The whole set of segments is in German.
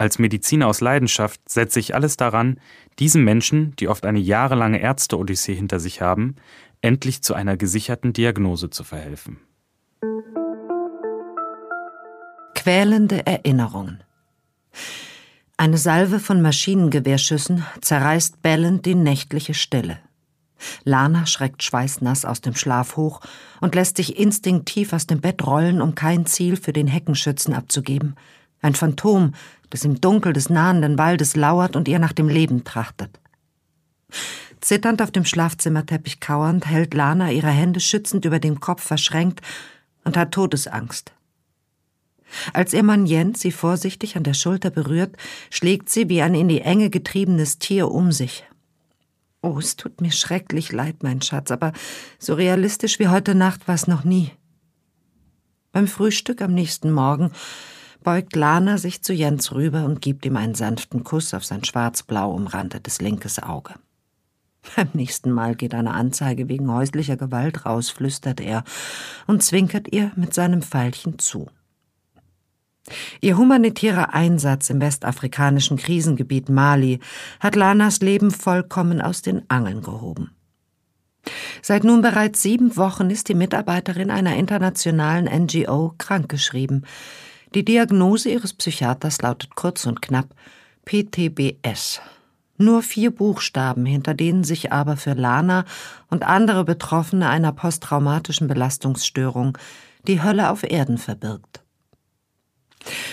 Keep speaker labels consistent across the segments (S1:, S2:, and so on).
S1: Als Mediziner aus Leidenschaft setze ich alles daran, diesen Menschen, die oft eine jahrelange Ärzte-Odyssee hinter sich haben, endlich zu einer gesicherten Diagnose zu verhelfen.
S2: Quälende Erinnerungen. Eine Salve von Maschinengewehrschüssen zerreißt bellend die nächtliche Stille. Lana schreckt schweißnass aus dem Schlaf hoch und lässt sich instinktiv aus dem Bett rollen, um kein Ziel für den Heckenschützen abzugeben. Ein Phantom, das im Dunkel des nahenden Waldes lauert und ihr nach dem Leben trachtet. Zitternd auf dem Schlafzimmerteppich kauernd, hält Lana ihre Hände schützend über dem Kopf verschränkt und hat Todesangst. Als ihr Mann Jens sie vorsichtig an der Schulter berührt, schlägt sie wie ein in die Enge getriebenes Tier um sich. Oh, es tut mir schrecklich leid, mein Schatz, aber so realistisch wie heute Nacht war es noch nie. Beim Frühstück am nächsten Morgen beugt Lana sich zu Jens rüber und gibt ihm einen sanften Kuss auf sein schwarz-blau umrandetes linkes Auge. Beim nächsten Mal geht eine Anzeige wegen häuslicher Gewalt raus, flüstert er und zwinkert ihr mit seinem Pfeilchen zu. Ihr humanitärer Einsatz im westafrikanischen Krisengebiet Mali hat Lanas Leben vollkommen aus den Angeln gehoben. Seit nun bereits sieben Wochen ist die Mitarbeiterin einer internationalen NGO krankgeschrieben. Die Diagnose ihres Psychiaters lautet kurz und knapp PTBS. Nur vier Buchstaben, hinter denen sich aber für Lana und andere Betroffene einer posttraumatischen Belastungsstörung die Hölle auf Erden verbirgt.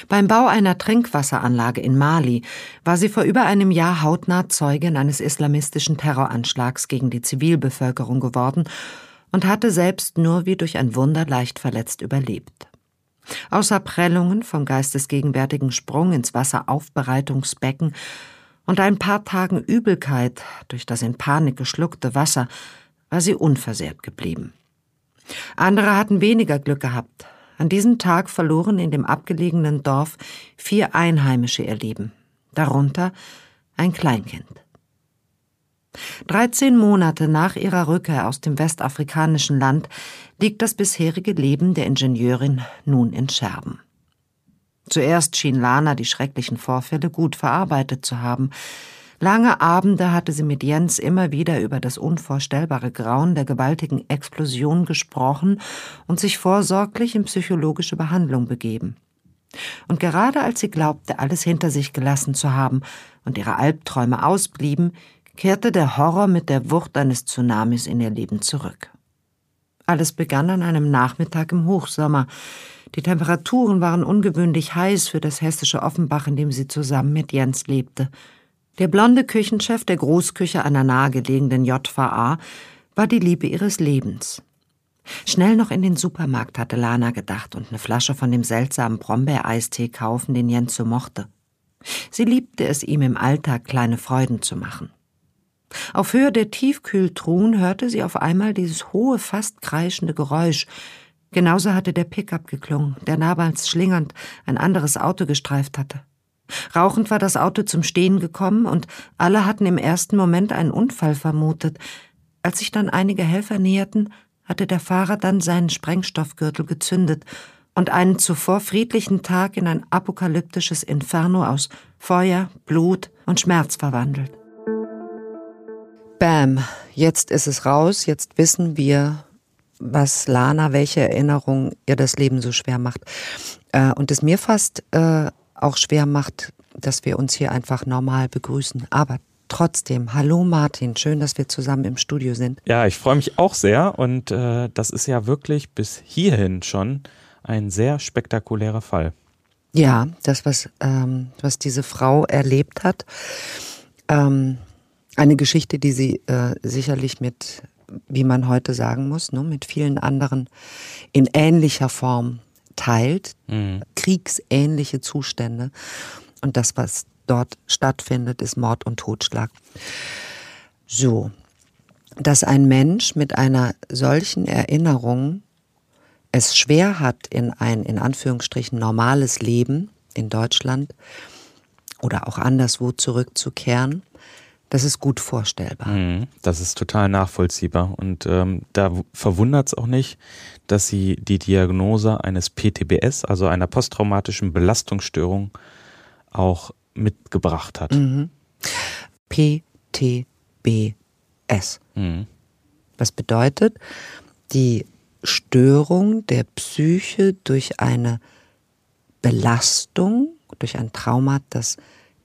S2: Beim Bau einer Trinkwasseranlage in Mali war sie vor über einem Jahr hautnah Zeugin eines islamistischen Terroranschlags gegen die Zivilbevölkerung geworden und hatte selbst nur wie durch ein Wunder leicht verletzt überlebt. Außer Prellungen vom geistesgegenwärtigen Sprung ins Wasseraufbereitungsbecken und ein paar Tagen Übelkeit durch das in Panik geschluckte Wasser war sie unversehrt geblieben. Andere hatten weniger Glück gehabt. An diesem Tag verloren in dem abgelegenen Dorf vier Einheimische ihr Leben, darunter ein Kleinkind. Dreizehn Monate nach ihrer Rückkehr aus dem westafrikanischen Land liegt das bisherige Leben der Ingenieurin nun in Scherben. Zuerst schien Lana die schrecklichen Vorfälle gut verarbeitet zu haben. Lange Abende hatte sie mit Jens immer wieder über das unvorstellbare Grauen der gewaltigen Explosion gesprochen und sich vorsorglich in psychologische Behandlung begeben. Und gerade als sie glaubte, alles hinter sich gelassen zu haben und ihre Albträume ausblieben, kehrte der Horror mit der Wucht eines Tsunamis in ihr Leben zurück. Alles begann an einem Nachmittag im Hochsommer. Die Temperaturen waren ungewöhnlich heiß für das hessische Offenbach, in dem sie zusammen mit Jens lebte. Der blonde Küchenchef der Großküche einer nahegelegenen JVA war die Liebe ihres Lebens. Schnell noch in den Supermarkt hatte Lana gedacht und eine Flasche von dem seltsamen Brombeereistee kaufen, den Jens so mochte. Sie liebte es, ihm im Alltag kleine Freuden zu machen. Auf Höhe der Tiefkühltruhen hörte sie auf einmal dieses hohe, fast kreischende Geräusch. Genauso hatte der Pickup geklungen, der damals schlingernd ein anderes Auto gestreift hatte. Rauchend war das Auto zum Stehen gekommen und alle hatten im ersten Moment einen Unfall vermutet. Als sich dann einige Helfer näherten, hatte der Fahrer dann seinen Sprengstoffgürtel gezündet und einen zuvor friedlichen Tag in ein apokalyptisches Inferno aus Feuer, Blut und Schmerz verwandelt. Bam, jetzt ist es raus, jetzt wissen wir, was Lana, welche Erinnerung ihr das Leben so schwer macht. Äh, und es mir fast äh, auch schwer macht, dass wir uns hier einfach normal begrüßen. Aber trotzdem, hallo Martin, schön, dass wir zusammen im Studio sind.
S1: Ja, ich freue mich auch sehr und äh, das ist ja wirklich bis hierhin schon ein sehr spektakulärer Fall.
S2: Ja, das, was, ähm, was diese Frau erlebt hat, ähm, eine Geschichte, die sie äh, sicherlich mit, wie man heute sagen muss, ne, mit vielen anderen in ähnlicher Form teilt, mhm. kriegsähnliche Zustände. Und das, was dort stattfindet, ist Mord und Totschlag. So, dass ein Mensch mit einer solchen Erinnerung es schwer hat, in ein in Anführungsstrichen normales Leben in Deutschland oder auch anderswo zurückzukehren, das ist gut vorstellbar. Mhm,
S1: das ist total nachvollziehbar. Und ähm, da verwundert es auch nicht, dass sie die Diagnose eines PTBS, also einer posttraumatischen Belastungsstörung, auch mitgebracht hat. Mhm.
S2: PTBS. Mhm. Was bedeutet? Die Störung der Psyche durch eine Belastung, durch ein Trauma, das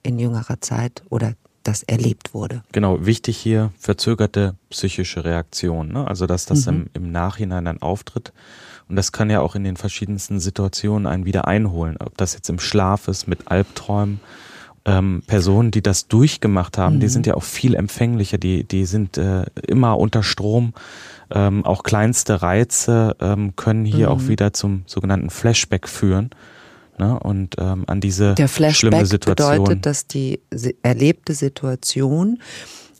S2: in jüngerer Zeit oder das erlebt wurde.
S1: Genau, wichtig hier verzögerte psychische Reaktion, ne? also dass das mhm. im, im Nachhinein dann auftritt. Und das kann ja auch in den verschiedensten Situationen einen wieder einholen, ob das jetzt im Schlaf ist, mit Albträumen. Ähm, Personen, die das durchgemacht haben, mhm. die sind ja auch viel empfänglicher, die, die sind äh, immer unter Strom. Ähm, auch kleinste Reize ähm, können hier mhm. auch wieder zum sogenannten Flashback führen. Ne? Und ähm, an diese
S2: Der Flashback bedeutet, dass die erlebte Situation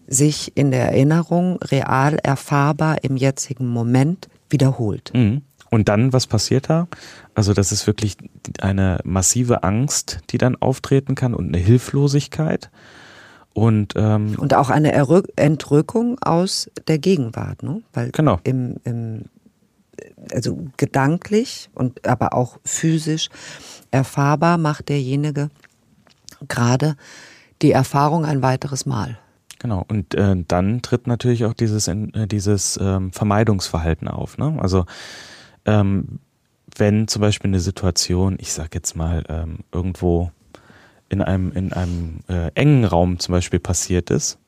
S2: sich in der Erinnerung real erfahrbar im jetzigen Moment wiederholt.
S1: Mhm. Und dann, was passiert da? Also das ist wirklich eine massive Angst, die dann auftreten kann und eine Hilflosigkeit. Und, ähm,
S2: und auch eine Entrückung aus der Gegenwart, ne? Weil genau. im, im also gedanklich und aber auch physisch erfahrbar macht derjenige gerade die Erfahrung ein weiteres Mal.
S1: Genau, und äh, dann tritt natürlich auch dieses, äh, dieses ähm, Vermeidungsverhalten auf. Ne? Also ähm, wenn zum Beispiel eine Situation, ich sag jetzt mal, ähm, irgendwo in einem, in einem äh, engen Raum zum Beispiel passiert ist,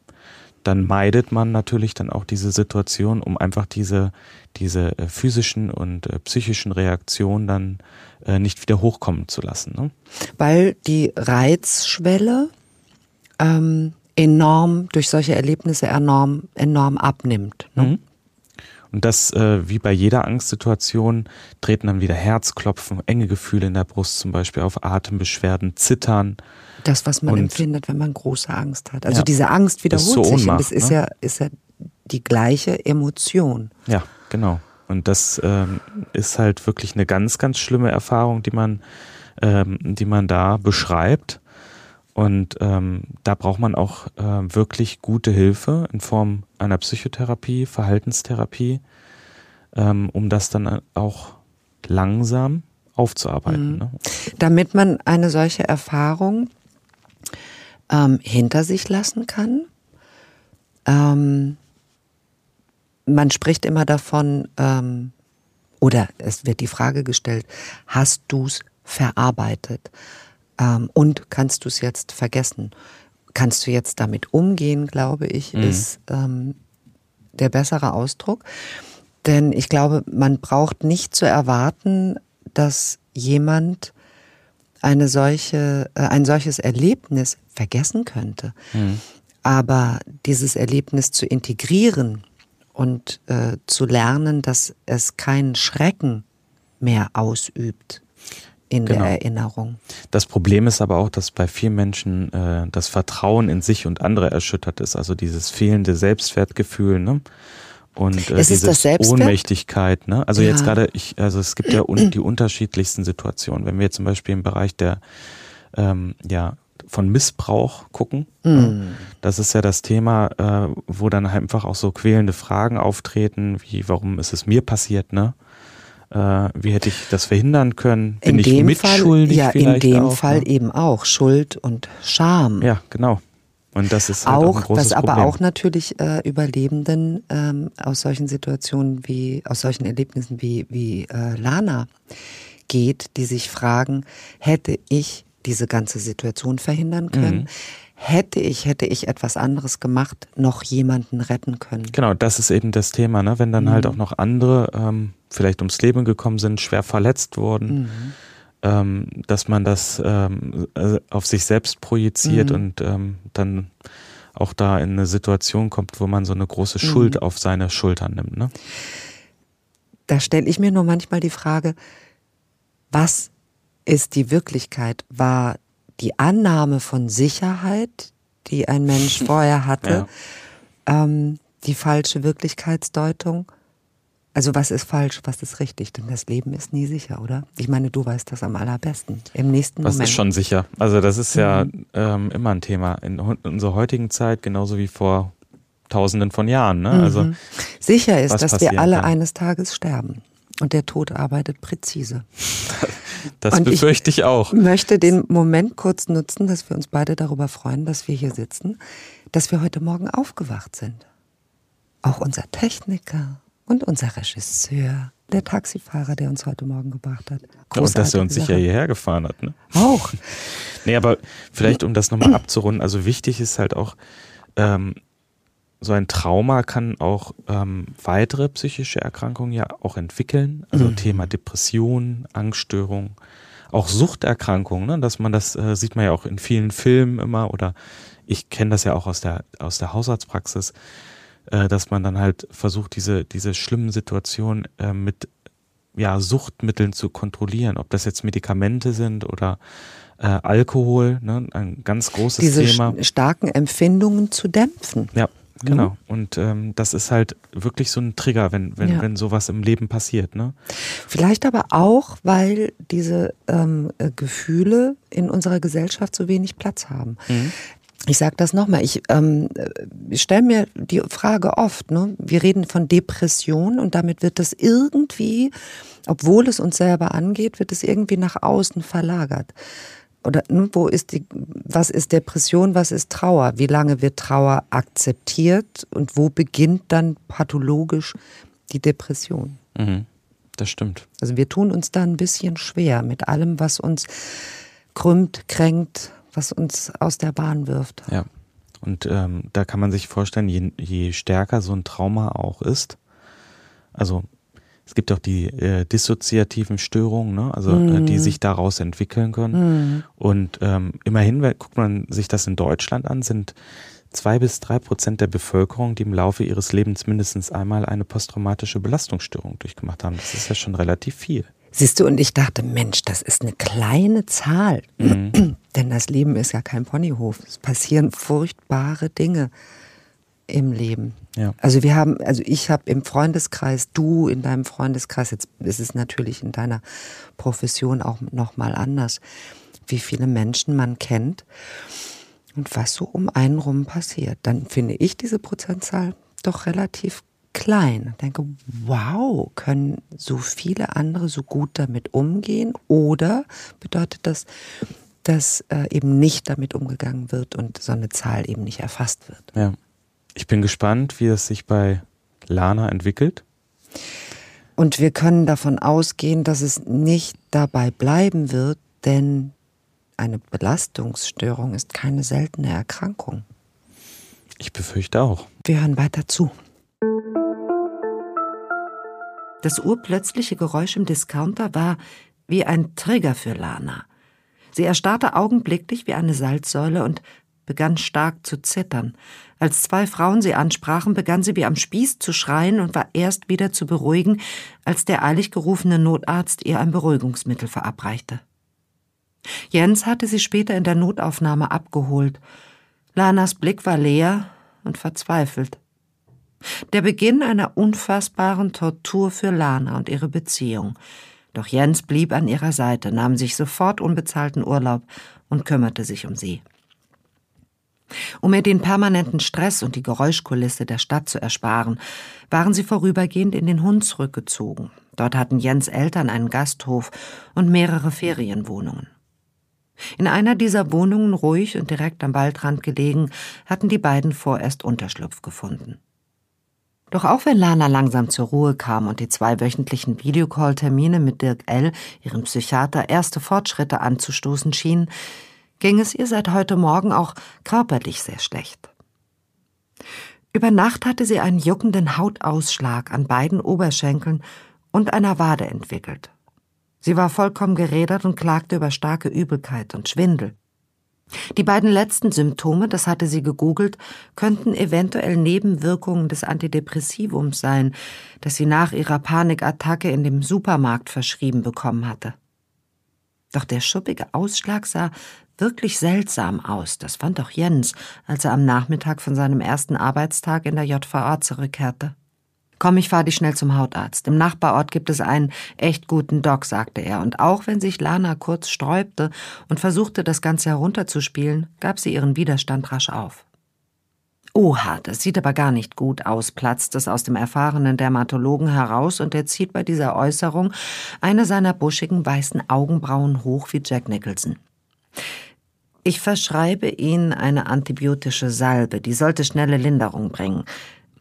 S1: dann meidet man natürlich dann auch diese Situation, um einfach diese, diese äh, physischen und äh, psychischen Reaktionen dann äh, nicht wieder hochkommen zu lassen. Ne?
S2: Weil die Reizschwelle ähm, enorm durch solche Erlebnisse enorm, enorm abnimmt. Ne? Mhm.
S1: Und das, äh, wie bei jeder Angstsituation, treten dann wieder Herzklopfen, enge Gefühle in der Brust, zum Beispiel auf Atembeschwerden, Zittern.
S2: Das, was man und, empfindet, wenn man große Angst hat. Also ja, diese Angst wiederholt so sich und das ist ne? ja, ist ja die gleiche Emotion.
S1: Ja, genau. Und das ähm, ist halt wirklich eine ganz, ganz schlimme Erfahrung, die man, ähm, die man da beschreibt. Und ähm, da braucht man auch äh, wirklich gute Hilfe in Form einer Psychotherapie, Verhaltenstherapie, ähm, um das dann auch langsam aufzuarbeiten. Mhm. Ne?
S2: Damit man eine solche Erfahrung ähm, hinter sich lassen kann. Ähm, man spricht immer davon, ähm, oder es wird die Frage gestellt, hast du es verarbeitet? Ähm, und kannst du es jetzt vergessen? Kannst du jetzt damit umgehen, glaube ich, mhm. ist ähm, der bessere Ausdruck. Denn ich glaube, man braucht nicht zu erwarten, dass jemand eine solche, äh, ein solches Erlebnis vergessen könnte. Mhm. Aber dieses Erlebnis zu integrieren und äh, zu lernen, dass es keinen Schrecken mehr ausübt, in genau. der Erinnerung.
S1: Das Problem ist aber auch, dass bei vielen Menschen äh, das Vertrauen in sich und andere erschüttert ist, also dieses fehlende Selbstwertgefühl, ne? Und äh, diese Ohnmächtigkeit, ne? Also ja. jetzt gerade, ich, also es gibt ja un die unterschiedlichsten Situationen. Wenn wir zum Beispiel im Bereich der ähm, ja, von Missbrauch gucken. Mm. Das ist ja das Thema, äh, wo dann einfach auch so quälende Fragen auftreten, wie warum ist es mir passiert, ne? Äh, wie hätte ich das verhindern können?
S2: Bin in ich mitschuldig? Fall, ja, in dem auch, Fall ne? eben auch Schuld und Scham.
S1: Ja, genau. Und das ist halt auch, auch ein großes
S2: was aber
S1: Problem.
S2: auch natürlich äh, Überlebenden ähm, aus solchen Situationen wie aus solchen Erlebnissen wie wie äh, Lana geht, die sich fragen: Hätte ich diese ganze Situation verhindern können? Mhm. hätte ich, hätte ich etwas anderes gemacht, noch jemanden retten können.
S1: Genau, das ist eben das Thema, ne? wenn dann halt mhm. halt auch noch andere ähm, vielleicht ums Leben gekommen sind, schwer verletzt wurden. Mhm. Ähm, dass man das ähm, äh, auf sich selbst projiziert mhm. und ähm, dann auch da in eine Situation kommt, wo man so eine große Schuld mhm. auf seine Schultern nimmt. Ne?
S2: Da stelle ich mir nur manchmal die Frage, was ist die Wirklichkeit? War die Annahme von Sicherheit, die ein Mensch vorher hatte, ja. ähm, die falsche Wirklichkeitsdeutung? Also was ist falsch, was ist richtig? Denn das Leben ist nie sicher, oder? Ich meine, du weißt das am allerbesten. Im nächsten
S1: was
S2: Moment.
S1: Das ist schon sicher. Also das ist ja mhm. ähm, immer ein Thema in unserer heutigen Zeit, genauso wie vor Tausenden von Jahren. Ne? Also
S2: mhm. sicher ist, dass wir alle kann. eines Tages sterben. Und der Tod arbeitet präzise.
S1: Das und befürchte ich, ich auch.
S2: Ich möchte den Moment kurz nutzen, dass wir uns beide darüber freuen, dass wir hier sitzen, dass wir heute Morgen aufgewacht sind. Auch unser Techniker und unser Regisseur, der Taxifahrer, der uns heute Morgen gebracht hat.
S1: Großartige und dass er uns sicher hierher gefahren hat. Ne?
S2: Auch.
S1: nee, aber vielleicht, um das nochmal abzurunden, also wichtig ist halt auch, ähm, so ein Trauma kann auch ähm, weitere psychische Erkrankungen ja auch entwickeln. Also mhm. Thema Depression, Angststörung, auch Suchterkrankungen, ne? dass man das äh, sieht man ja auch in vielen Filmen immer oder ich kenne das ja auch aus der aus der Hausarztpraxis, äh, dass man dann halt versucht diese diese schlimmen Situationen äh, mit ja Suchtmitteln zu kontrollieren, ob das jetzt Medikamente sind oder äh, Alkohol, ne? ein ganz großes
S2: diese
S1: Thema.
S2: Diese starken Empfindungen zu dämpfen.
S1: Ja, Genau. Mhm. Und ähm, das ist halt wirklich so ein Trigger, wenn, wenn, ja. wenn sowas im Leben passiert. Ne?
S2: Vielleicht aber auch, weil diese ähm, äh, Gefühle in unserer Gesellschaft so wenig Platz haben. Mhm. Ich sage das nochmal, ich ähm, äh, stelle mir die Frage oft, ne? wir reden von Depression und damit wird das irgendwie, obwohl es uns selber angeht, wird es irgendwie nach außen verlagert oder ne, wo ist die, was ist Depression, was ist Trauer? Wie lange wird Trauer akzeptiert und wo beginnt dann pathologisch die Depression?
S1: Mhm, das stimmt.
S2: Also wir tun uns da ein bisschen schwer mit allem, was uns krümmt, kränkt, was uns aus der Bahn wirft.
S1: Ja. Und ähm, da kann man sich vorstellen, je, je stärker so ein Trauma auch ist, also es gibt auch die äh, dissoziativen Störungen, ne? also mhm. äh, die mhm. sich daraus entwickeln können. Mhm. Und ähm, immerhin, guckt man sich das in Deutschland an, sind zwei bis drei Prozent der Bevölkerung, die im Laufe ihres Lebens mindestens einmal eine posttraumatische Belastungsstörung durchgemacht haben. Das ist ja schon relativ viel.
S2: Siehst du, und ich dachte, Mensch, das ist eine kleine Zahl. Mhm. Denn das Leben ist ja kein Ponyhof. Es passieren furchtbare Dinge im Leben. Ja. Also wir haben, also ich habe im Freundeskreis, du in deinem Freundeskreis, jetzt ist es natürlich in deiner Profession auch noch mal anders, wie viele Menschen man kennt und was so um einen rum passiert. Dann finde ich diese Prozentzahl doch relativ klein. Ich denke, wow, können so viele andere so gut damit umgehen? Oder bedeutet das, dass äh, eben nicht damit umgegangen wird und so eine Zahl eben nicht erfasst wird?
S1: Ja. Ich bin gespannt, wie es sich bei Lana entwickelt.
S2: Und wir können davon ausgehen, dass es nicht dabei bleiben wird, denn eine Belastungsstörung ist keine seltene Erkrankung.
S1: Ich befürchte auch.
S2: Wir hören weiter zu. Das urplötzliche Geräusch im Discounter war wie ein Trigger für Lana. Sie erstarrte augenblicklich wie eine Salzsäule und begann stark zu zittern. Als zwei Frauen sie ansprachen, begann sie wie am Spieß zu schreien und war erst wieder zu beruhigen, als der eilig gerufene Notarzt ihr ein Beruhigungsmittel verabreichte. Jens hatte sie später in der Notaufnahme abgeholt. Lanas Blick war leer und verzweifelt. Der Beginn einer unfassbaren Tortur für Lana und ihre Beziehung. Doch Jens blieb an ihrer Seite, nahm sich sofort unbezahlten Urlaub und kümmerte sich um sie. Um ihr den permanenten Stress und die Geräuschkulisse der Stadt zu ersparen, waren sie vorübergehend in den Hund zurückgezogen. Dort hatten Jens Eltern einen Gasthof und mehrere Ferienwohnungen. In einer dieser Wohnungen, ruhig und direkt am Waldrand gelegen, hatten die beiden vorerst Unterschlupf gefunden. Doch auch wenn Lana langsam zur Ruhe kam und die zwei wöchentlichen Videocall-Termine mit Dirk L., ihrem Psychiater, erste Fortschritte anzustoßen schienen, ging es ihr seit heute Morgen auch körperlich sehr schlecht. Über Nacht hatte sie einen juckenden Hautausschlag an beiden Oberschenkeln und einer Wade entwickelt. Sie war vollkommen gerädert und klagte über starke Übelkeit und Schwindel. Die beiden letzten Symptome, das hatte sie gegoogelt, könnten eventuell Nebenwirkungen des Antidepressivums sein, das sie nach ihrer Panikattacke in dem Supermarkt verschrieben bekommen hatte. Doch der schuppige Ausschlag sah wirklich seltsam aus, das fand auch Jens, als er am Nachmittag von seinem ersten Arbeitstag in der JVA zurückkehrte. Komm, ich fahr dich schnell zum Hautarzt. Im Nachbarort gibt es einen echt guten Doc, sagte er, und auch wenn sich Lana kurz sträubte und versuchte, das Ganze herunterzuspielen, gab sie ihren Widerstand rasch auf. Oha, das sieht aber gar nicht gut aus, platzt es aus dem erfahrenen Dermatologen heraus und er zieht bei dieser Äußerung eine seiner buschigen weißen Augenbrauen hoch wie Jack Nicholson. Ich verschreibe Ihnen eine antibiotische Salbe, die sollte schnelle Linderung bringen.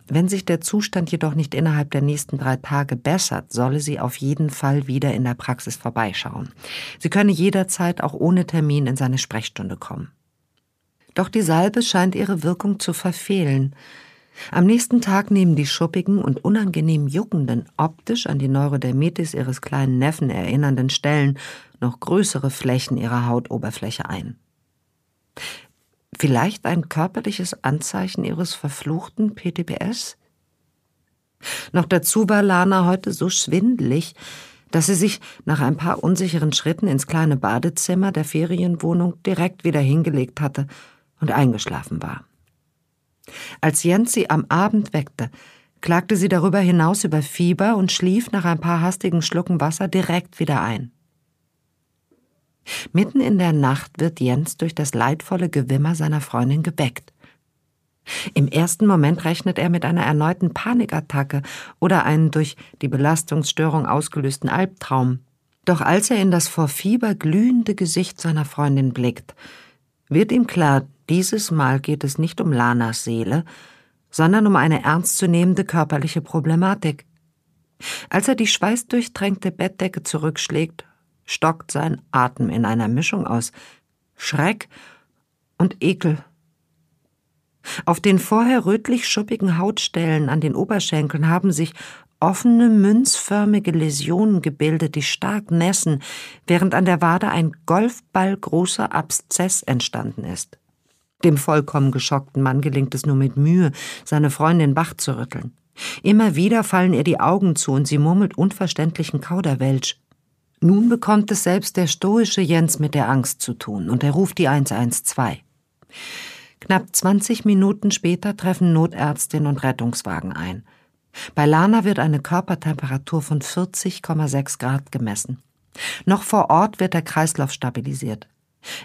S2: Wenn sich der Zustand jedoch nicht innerhalb der nächsten drei Tage bessert, solle sie auf jeden Fall wieder in der Praxis vorbeischauen. Sie könne jederzeit auch ohne Termin in seine Sprechstunde kommen. Doch die Salbe scheint ihre Wirkung zu verfehlen. Am nächsten Tag nehmen die schuppigen und unangenehm juckenden, optisch an die Neurodermitis ihres kleinen Neffen erinnernden Stellen noch größere Flächen ihrer Hautoberfläche ein. Vielleicht ein körperliches Anzeichen ihres verfluchten PTBS? Noch dazu war Lana heute so schwindlig, dass sie sich nach ein paar unsicheren Schritten ins kleine Badezimmer der Ferienwohnung direkt wieder hingelegt hatte und eingeschlafen war. Als Jens sie am Abend weckte, klagte sie darüber hinaus über Fieber und schlief nach ein paar hastigen Schlucken Wasser direkt wieder ein. Mitten in der Nacht wird Jens durch das leidvolle Gewimmer seiner Freundin geweckt. Im ersten Moment rechnet er mit einer erneuten Panikattacke oder einen durch die Belastungsstörung ausgelösten Albtraum. Doch als er in das vor Fieber glühende Gesicht seiner Freundin blickt, wird ihm klar, dieses Mal geht es nicht um Lanas Seele, sondern um eine ernstzunehmende körperliche Problematik. Als er die schweißdurchtränkte Bettdecke zurückschlägt stockt sein Atem in einer Mischung aus Schreck und Ekel. Auf den vorher rötlich schuppigen Hautstellen an den Oberschenkeln haben sich offene, münzförmige Läsionen gebildet, die stark nässen, während an der Wade ein golfballgroßer Abszess entstanden ist. Dem vollkommen geschockten Mann gelingt es nur mit Mühe, seine Freundin wach zu rütteln. Immer wieder fallen ihr die Augen zu und sie murmelt unverständlichen Kauderwelsch. Nun bekommt es selbst der stoische Jens mit der Angst zu tun und er ruft die 112. Knapp 20 Minuten später treffen Notärztin und Rettungswagen ein. Bei Lana wird eine Körpertemperatur von 40,6 Grad gemessen. Noch vor Ort wird der Kreislauf stabilisiert.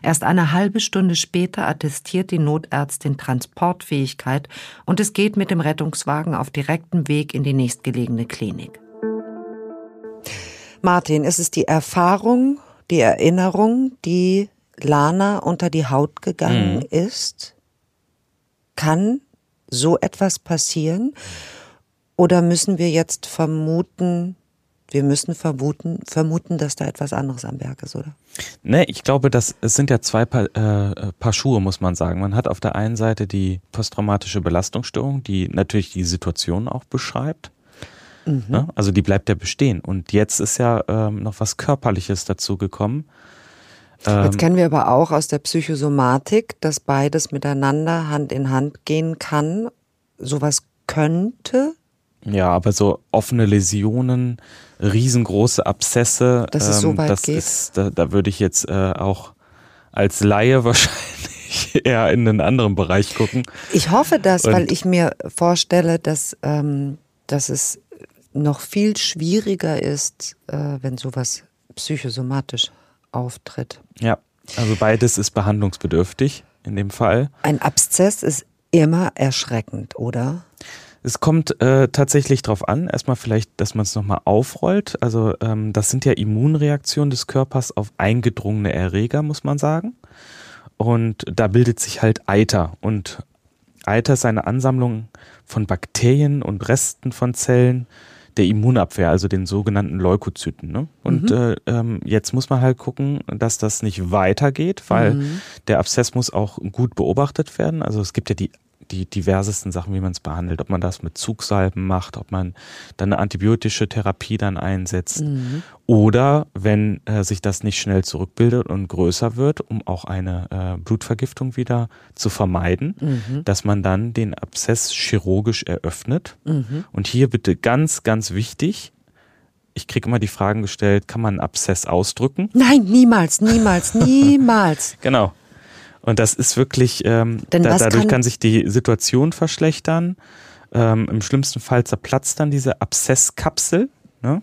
S2: Erst eine halbe Stunde später attestiert die Notärztin Transportfähigkeit und es geht mit dem Rettungswagen auf direktem Weg in die nächstgelegene Klinik. Martin, ist es die Erfahrung, die Erinnerung, die Lana unter die Haut gegangen mhm. ist? Kann so etwas passieren? Oder müssen wir jetzt vermuten, wir müssen vermuten, vermuten, dass da etwas anderes am Werk ist, oder?
S1: Nee, ich glaube, das, es sind ja zwei Paar, äh, Paar Schuhe, muss man sagen. Man hat auf der einen Seite die posttraumatische Belastungsstörung, die natürlich die Situation auch beschreibt. Mhm. Ne? Also die bleibt ja bestehen. Und jetzt ist ja ähm, noch was Körperliches dazu gekommen.
S2: Ähm, jetzt kennen wir aber auch aus der Psychosomatik, dass beides miteinander Hand in Hand gehen kann. Sowas könnte.
S1: Ja, aber so offene Läsionen, riesengroße Abszesse,
S2: dass es so ähm, weit
S1: das
S2: geht.
S1: ist, da, da würde ich jetzt äh, auch als Laie wahrscheinlich eher in einen anderen Bereich gucken.
S2: Ich hoffe das, Und weil ich mir vorstelle, dass, ähm, dass es noch viel schwieriger ist, äh, wenn sowas psychosomatisch auftritt.
S1: Ja, also beides ist behandlungsbedürftig in dem Fall.
S2: Ein Abszess ist immer erschreckend, oder?
S1: Es kommt äh, tatsächlich darauf an, erstmal vielleicht, dass man es nochmal aufrollt. Also ähm, das sind ja Immunreaktionen des Körpers auf eingedrungene Erreger, muss man sagen. Und da bildet sich halt Eiter. Und Eiter ist eine Ansammlung von Bakterien und Resten von Zellen, der Immunabwehr, also den sogenannten Leukozyten. Ne? Und mhm. äh, ähm, jetzt muss man halt gucken, dass das nicht weitergeht, weil mhm. der Abszess muss auch gut beobachtet werden. Also es gibt ja die die diversesten Sachen, wie man es behandelt, ob man das mit Zugsalben macht, ob man dann eine antibiotische Therapie dann einsetzt mhm. oder wenn äh, sich das nicht schnell zurückbildet und größer wird, um auch eine äh, Blutvergiftung wieder zu vermeiden, mhm. dass man dann den Abszess chirurgisch eröffnet. Mhm. Und hier bitte ganz, ganz wichtig, ich kriege immer die Fragen gestellt, kann man einen Abszess ausdrücken?
S2: Nein, niemals, niemals, niemals.
S1: genau. Und das ist wirklich, ähm, da, dadurch kann, kann, sich die Situation verschlechtern. Ähm, Im schlimmsten Fall zerplatzt dann diese Abszesskapsel. Ne?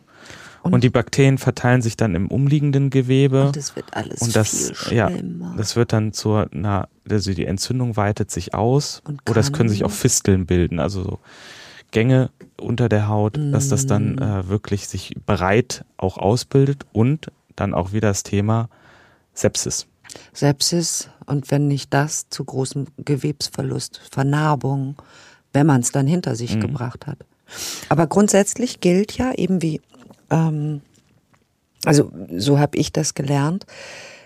S1: Und, und, die Bakterien verteilen sich dann im umliegenden Gewebe.
S2: Und das wird alles
S1: und das, viel
S2: schlimmer.
S1: Ja, das wird dann zur, na, also die Entzündung weitet sich aus. Oder es können sich auch Fisteln bilden, also so Gänge unter der Haut, mm. dass das dann mm. äh, wirklich sich breit auch ausbildet und dann auch wieder das Thema Sepsis.
S2: Sepsis und wenn nicht das, zu großem Gewebsverlust, Vernarbung, wenn man es dann hinter sich mhm. gebracht hat. Aber grundsätzlich gilt ja eben wie, ähm, also so habe ich das gelernt,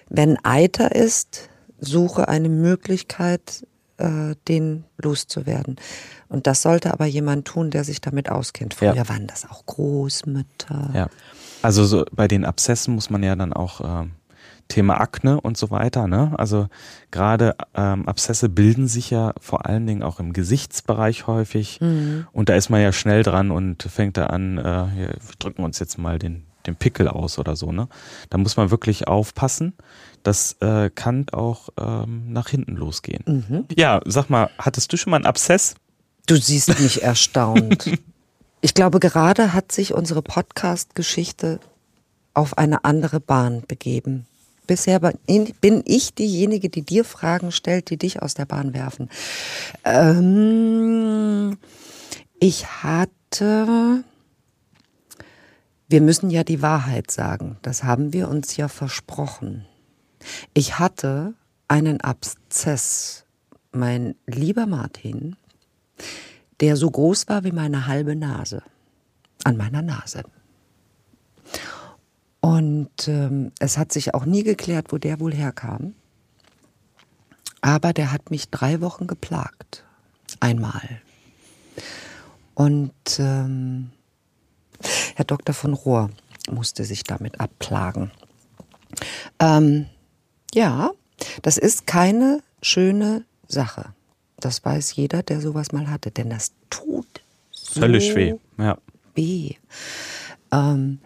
S2: wenn Eiter ist, suche eine Möglichkeit, äh, den loszuwerden. Und das sollte aber jemand tun, der sich damit auskennt. Früher ja. waren das auch Großmütter.
S1: Ja. Also so bei den Abszessen muss man ja dann auch äh, Thema Akne und so weiter. Ne? Also gerade ähm, Abszesse bilden sich ja vor allen Dingen auch im Gesichtsbereich häufig. Mhm. Und da ist man ja schnell dran und fängt da an, äh, wir drücken uns jetzt mal den, den Pickel aus oder so. Ne? Da muss man wirklich aufpassen. Das äh, kann auch ähm, nach hinten losgehen. Mhm. Ja, sag mal, hattest du schon mal einen Abszess?
S2: Du siehst mich erstaunt. Ich glaube, gerade hat sich unsere Podcast-Geschichte auf eine andere Bahn begeben. Bisher bin ich diejenige, die dir Fragen stellt, die dich aus der Bahn werfen. Ähm, ich hatte. Wir müssen ja die Wahrheit sagen. Das haben wir uns ja versprochen. Ich hatte einen Abszess, mein lieber Martin, der so groß war wie meine halbe Nase. An meiner Nase. Und ähm, es hat sich auch nie geklärt, wo der wohl herkam. Aber der hat mich drei Wochen geplagt. Einmal. Und ähm, Herr Dr. von Rohr musste sich damit abplagen. Ähm, ja, das ist keine schöne Sache. Das weiß jeder, der sowas mal hatte, denn das tut so
S1: Völlig weh. Ja.
S2: weh. Ähm,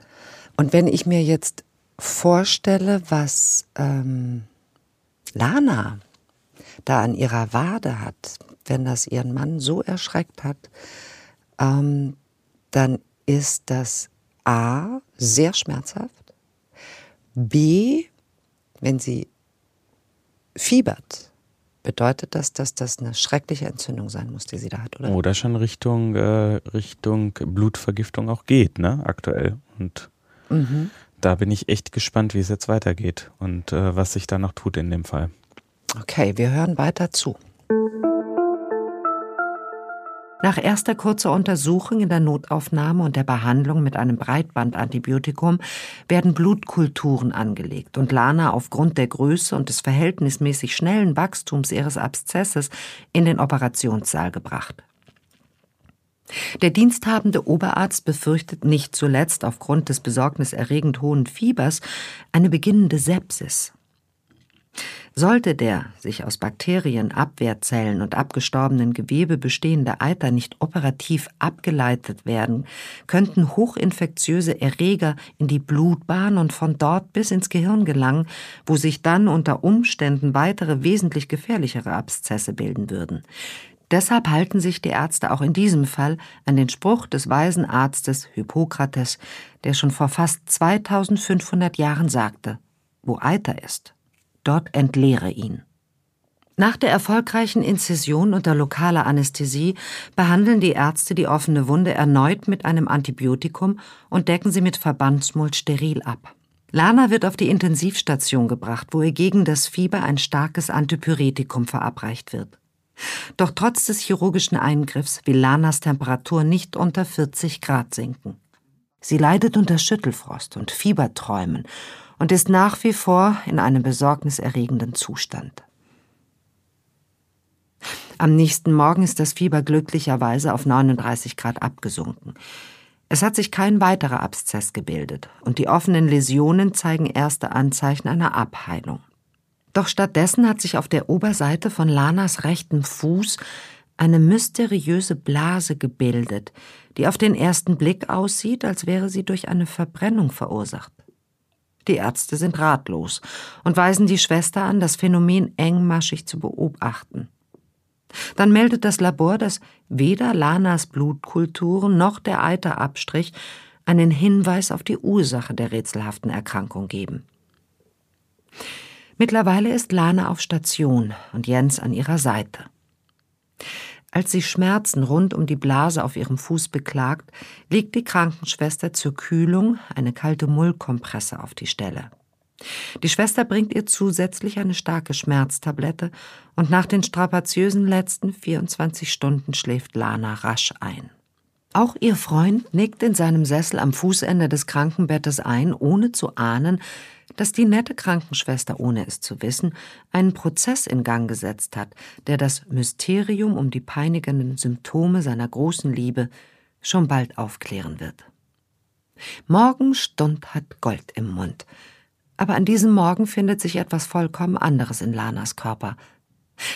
S2: und wenn ich mir jetzt vorstelle, was ähm, Lana da an ihrer Wade hat, wenn das ihren Mann so erschreckt hat, ähm, dann ist das A sehr schmerzhaft, B, wenn sie fiebert, bedeutet das, dass das eine schreckliche Entzündung sein muss, die sie da hat, oder?
S1: Oder schon Richtung, äh, Richtung Blutvergiftung auch geht, ne, aktuell. Und Mhm. Da bin ich echt gespannt, wie es jetzt weitergeht und äh, was sich da noch tut in dem Fall.
S2: Okay, wir hören weiter zu. Nach erster kurzer Untersuchung in der Notaufnahme und der Behandlung mit einem Breitbandantibiotikum werden Blutkulturen angelegt und Lana aufgrund der Größe und des verhältnismäßig schnellen Wachstums ihres Abszesses in den Operationssaal gebracht. Der diensthabende Oberarzt befürchtet nicht zuletzt aufgrund des besorgniserregend hohen Fiebers eine beginnende Sepsis. Sollte der sich aus Bakterien, Abwehrzellen und abgestorbenen Gewebe bestehende Eiter nicht operativ abgeleitet werden, könnten hochinfektiöse Erreger in die Blutbahn und von dort bis ins Gehirn gelangen, wo sich dann unter Umständen weitere wesentlich gefährlichere Abszesse bilden würden. Deshalb halten sich die Ärzte auch in diesem Fall an den Spruch des weisen Arztes Hippokrates, der schon vor fast 2500 Jahren sagte, wo Eiter ist, dort entleere ihn. Nach der erfolgreichen Inzision unter lokaler Anästhesie behandeln die Ärzte die offene Wunde erneut mit einem Antibiotikum und decken sie mit Verbandsmulch steril ab. Lana wird auf die Intensivstation gebracht, wo ihr gegen das Fieber ein starkes Antipyretikum verabreicht wird. Doch trotz des chirurgischen Eingriffs will Lanas Temperatur nicht unter 40 Grad sinken. Sie leidet unter Schüttelfrost und Fieberträumen und ist nach wie vor in einem besorgniserregenden Zustand. Am nächsten Morgen ist das Fieber glücklicherweise auf 39 Grad abgesunken. Es hat sich kein weiterer Abszess gebildet und die offenen Läsionen zeigen erste Anzeichen einer Abheilung. Doch stattdessen hat sich auf der Oberseite von Lanas rechtem Fuß eine mysteriöse Blase gebildet, die auf den ersten Blick aussieht, als wäre sie durch eine Verbrennung verursacht. Die Ärzte sind ratlos und weisen die Schwester an, das Phänomen engmaschig zu beobachten. Dann meldet das Labor, dass weder Lanas Blutkulturen noch der Eiterabstrich einen Hinweis auf die Ursache der rätselhaften Erkrankung geben. Mittlerweile ist Lana auf Station und Jens an ihrer Seite. Als sie Schmerzen rund um die Blase auf ihrem Fuß beklagt, legt die Krankenschwester zur Kühlung eine kalte Mullkompresse auf die Stelle. Die Schwester bringt ihr zusätzlich eine starke Schmerztablette und nach den strapaziösen letzten 24 Stunden schläft Lana rasch ein. Auch ihr Freund nickt in seinem Sessel am Fußende des Krankenbettes ein, ohne zu ahnen, dass die nette Krankenschwester, ohne es zu wissen, einen Prozess in Gang gesetzt hat, der das Mysterium um die peinigenden Symptome seiner großen Liebe schon bald aufklären wird. Morgenstund hat Gold im Mund. Aber an diesem Morgen findet sich etwas vollkommen anderes in Lanas Körper.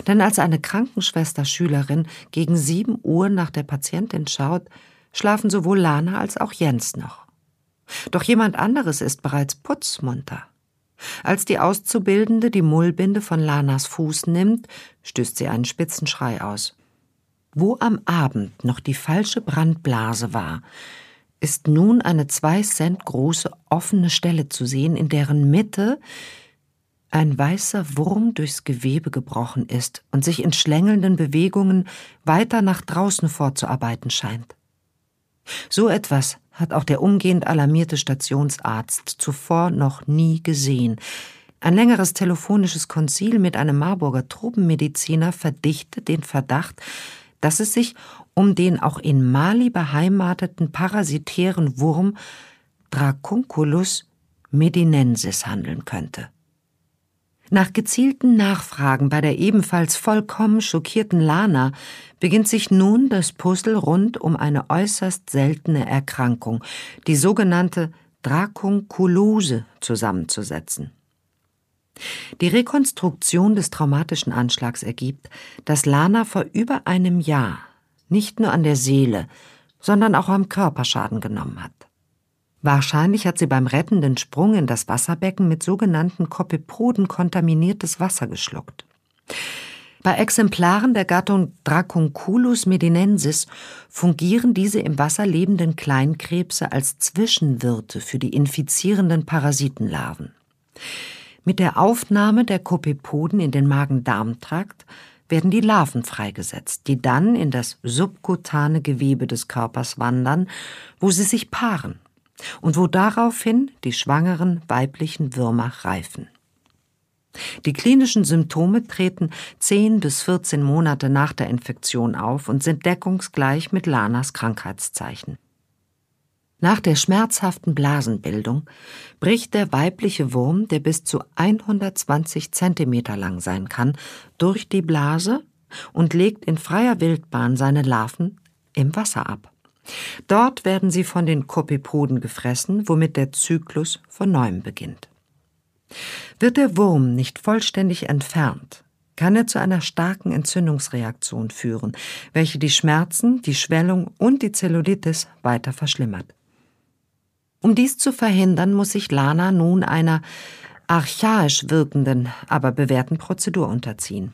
S2: Denn als eine Krankenschwester-Schülerin gegen sieben Uhr nach der Patientin schaut, schlafen sowohl Lana als auch Jens noch. Doch jemand anderes ist bereits putzmunter. Als die Auszubildende die Mullbinde von Lanas Fuß nimmt, stößt sie einen spitzen Schrei aus. Wo am Abend noch die falsche Brandblase war, ist nun eine zwei Cent große offene Stelle zu sehen, in deren Mitte ein weißer Wurm durchs Gewebe gebrochen ist und sich in schlängelnden Bewegungen weiter nach draußen fortzuarbeiten scheint. So etwas hat auch der umgehend alarmierte Stationsarzt zuvor noch nie gesehen. Ein längeres telefonisches Konzil mit einem Marburger Truppenmediziner verdichtet den Verdacht, dass es sich um den auch in Mali beheimateten parasitären Wurm Dracunculus medinensis handeln könnte. Nach gezielten Nachfragen bei der ebenfalls vollkommen schockierten Lana beginnt sich nun das Puzzle rund um eine äußerst seltene Erkrankung, die sogenannte Dracunculose, zusammenzusetzen. Die Rekonstruktion des traumatischen Anschlags ergibt, dass Lana vor über einem Jahr nicht nur an der Seele, sondern auch am Körper Schaden genommen hat. Wahrscheinlich hat sie beim rettenden Sprung in das Wasserbecken mit sogenannten Kopepoden kontaminiertes Wasser geschluckt. Bei Exemplaren der Gattung Dracunculus medinensis fungieren diese im Wasser lebenden Kleinkrebse als Zwischenwirte für die infizierenden Parasitenlarven. Mit der Aufnahme der Kopepoden in den Magen-Darm-Trakt werden die Larven freigesetzt, die dann in das subkutane Gewebe des Körpers wandern, wo sie sich paaren und wo daraufhin die schwangeren weiblichen Würmer reifen. Die klinischen Symptome treten 10 bis 14 Monate nach der Infektion auf und sind deckungsgleich mit Lanas Krankheitszeichen. Nach der schmerzhaften Blasenbildung bricht der weibliche Wurm, der bis zu 120 Zentimeter lang sein kann, durch die Blase und legt in freier Wildbahn seine Larven im Wasser ab. Dort werden sie von den Kopepoden gefressen, womit der Zyklus von neuem beginnt. Wird der Wurm nicht vollständig entfernt, kann er zu einer starken Entzündungsreaktion führen, welche die Schmerzen, die Schwellung und die Zellulitis weiter verschlimmert. Um dies zu verhindern, muss sich Lana nun einer archaisch wirkenden, aber bewährten Prozedur unterziehen.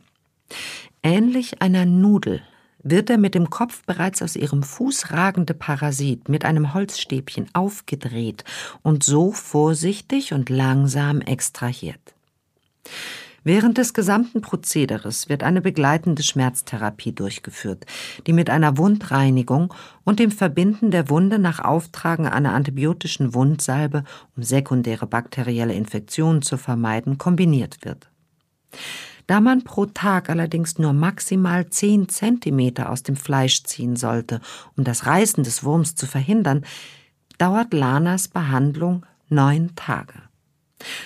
S2: Ähnlich einer Nudel wird der mit dem Kopf bereits aus ihrem Fuß ragende Parasit mit einem Holzstäbchen aufgedreht und so vorsichtig und langsam extrahiert. Während des gesamten Prozederes wird eine begleitende Schmerztherapie durchgeführt, die mit einer Wundreinigung und dem Verbinden der Wunde nach Auftragen einer antibiotischen Wundsalbe, um sekundäre bakterielle Infektionen zu vermeiden, kombiniert wird. Da man pro Tag allerdings nur maximal 10 Zentimeter aus dem Fleisch ziehen sollte, um das Reißen des Wurms zu verhindern, dauert Lanas Behandlung neun Tage.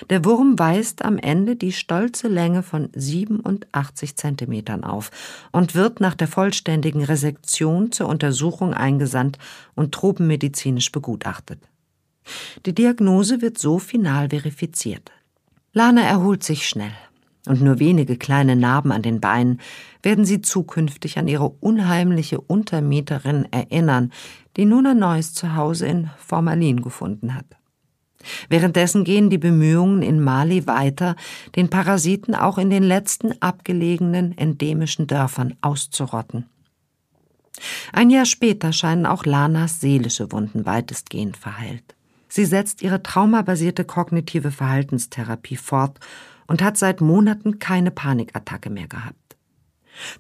S2: Der Wurm weist am Ende die stolze Länge von 87 Zentimetern auf und wird nach der vollständigen Resektion zur Untersuchung eingesandt und tropenmedizinisch begutachtet. Die Diagnose wird so final verifiziert. Lana erholt sich schnell und nur wenige kleine Narben an den Beinen werden sie zukünftig an ihre unheimliche Untermieterin erinnern, die nun ein neues Zuhause in Formalin gefunden hat. Währenddessen gehen die Bemühungen in Mali weiter, den Parasiten auch in den letzten abgelegenen endemischen Dörfern auszurotten. Ein Jahr später scheinen auch Lanas seelische Wunden weitestgehend verheilt. Sie setzt ihre traumabasierte kognitive Verhaltenstherapie fort und hat seit Monaten keine Panikattacke mehr gehabt.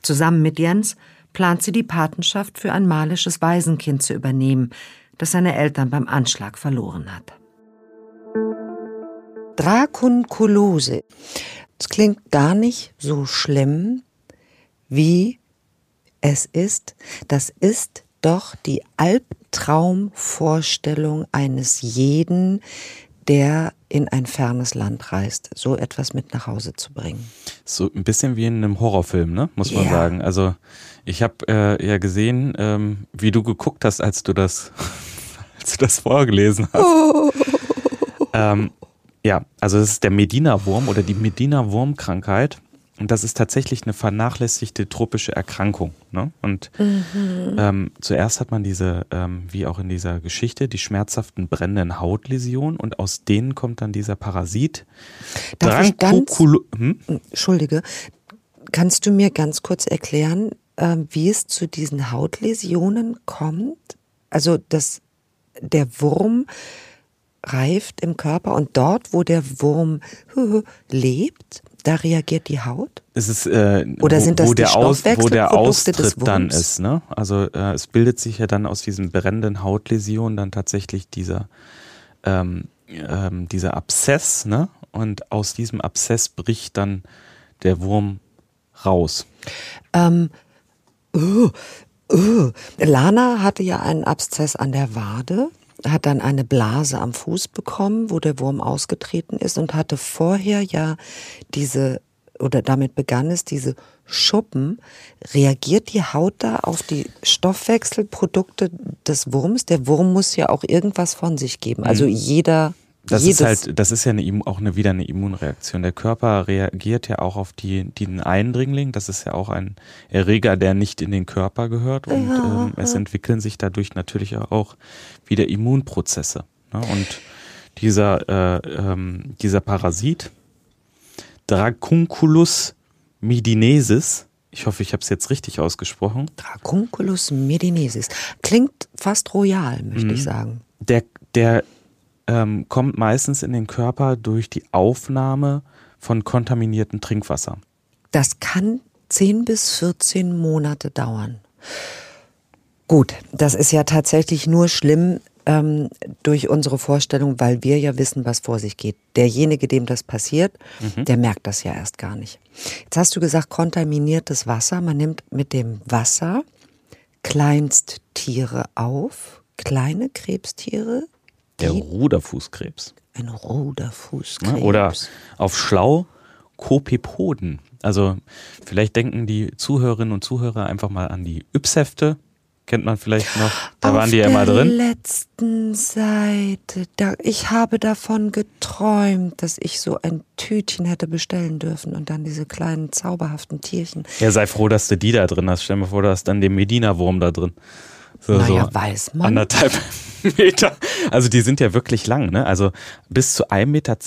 S2: Zusammen mit Jens plant sie die Patenschaft für ein malisches Waisenkind zu übernehmen, das seine Eltern beim Anschlag verloren hat. Drakonkulose. Das klingt gar nicht so schlimm, wie es ist. Das ist doch die Albtraumvorstellung eines jeden, der in ein fernes Land reist, so etwas mit nach Hause zu bringen.
S1: So ein bisschen wie in einem Horrorfilm, ne? muss man yeah. sagen. Also ich habe äh, ja gesehen, ähm, wie du geguckt hast, als du das, als du das vorgelesen hast. Oh. Ähm, ja, also es ist der Medina-Wurm oder die Medina-Wurm-Krankheit. Und das ist tatsächlich eine vernachlässigte tropische Erkrankung. Ne? Und mhm. ähm, zuerst hat man diese, ähm, wie auch in dieser Geschichte, die schmerzhaften brennenden Hautläsionen und aus denen kommt dann dieser Parasit.
S2: Darf ich ganz, hm? Entschuldige, kannst du mir ganz kurz erklären, äh, wie es zu diesen Hautläsionen kommt? Also, dass der Wurm reift im Körper und dort, wo der Wurm lebt, da reagiert die Haut?
S1: Es ist, äh, Oder sind das wo, der Aus, wo der Austritt dann ist. Ne? Also äh, es bildet sich ja dann aus diesen brennenden Hautläsionen dann tatsächlich dieser, ähm, ähm, dieser Abszess. Ne? Und aus diesem Abszess bricht dann der Wurm raus.
S2: Ähm, uh, uh. Lana hatte ja einen Abszess an der Wade hat dann eine Blase am Fuß bekommen, wo der Wurm ausgetreten ist und hatte vorher ja diese, oder damit begann es, diese Schuppen. Reagiert die Haut da auf die Stoffwechselprodukte des Wurms? Der Wurm muss ja auch irgendwas von sich geben. Also mhm. jeder
S1: das ist halt, das ist ja eine, auch eine, wieder eine Immunreaktion. Der Körper reagiert ja auch auf die, den Eindringling. Das ist ja auch ein Erreger, der nicht in den Körper gehört. Und ja. ähm, es entwickeln sich dadurch natürlich auch wieder Immunprozesse. Ne? Und dieser, äh, ähm, dieser Parasit, Dracunculus medinesis, ich hoffe, ich habe es jetzt richtig ausgesprochen.
S2: Dracunculus medinesis. Klingt fast royal, möchte mhm. ich sagen.
S1: Der, der ähm, kommt meistens in den Körper durch die Aufnahme von kontaminiertem Trinkwasser.
S2: Das kann 10 bis 14 Monate dauern. Gut, das ist ja tatsächlich nur schlimm ähm, durch unsere Vorstellung, weil wir ja wissen, was vor sich geht. Derjenige, dem das passiert, mhm. der merkt das ja erst gar nicht. Jetzt hast du gesagt, kontaminiertes Wasser. Man nimmt mit dem Wasser Kleinsttiere auf, kleine Krebstiere,
S1: der Ruderfußkrebs.
S2: Ein Ruderfußkrebs.
S1: Oder auf Schlau Kopepoden. Also vielleicht denken die Zuhörerinnen und Zuhörer einfach mal an die Yps-Hefte. Kennt man vielleicht noch? Da
S2: Auf
S1: waren die ja immer drin.
S2: der letzten Seite. Da, ich habe davon geträumt, dass ich so ein Tütchen hätte bestellen dürfen und dann diese kleinen zauberhaften Tierchen.
S1: Ja, sei froh, dass du die da drin hast. Stell dir vor, du hast dann den Medina-Wurm da drin.
S2: So, naja, so weiß man.
S1: Anderthalb Meter. Also die sind ja wirklich lang, ne? Also bis zu 1,20 Meter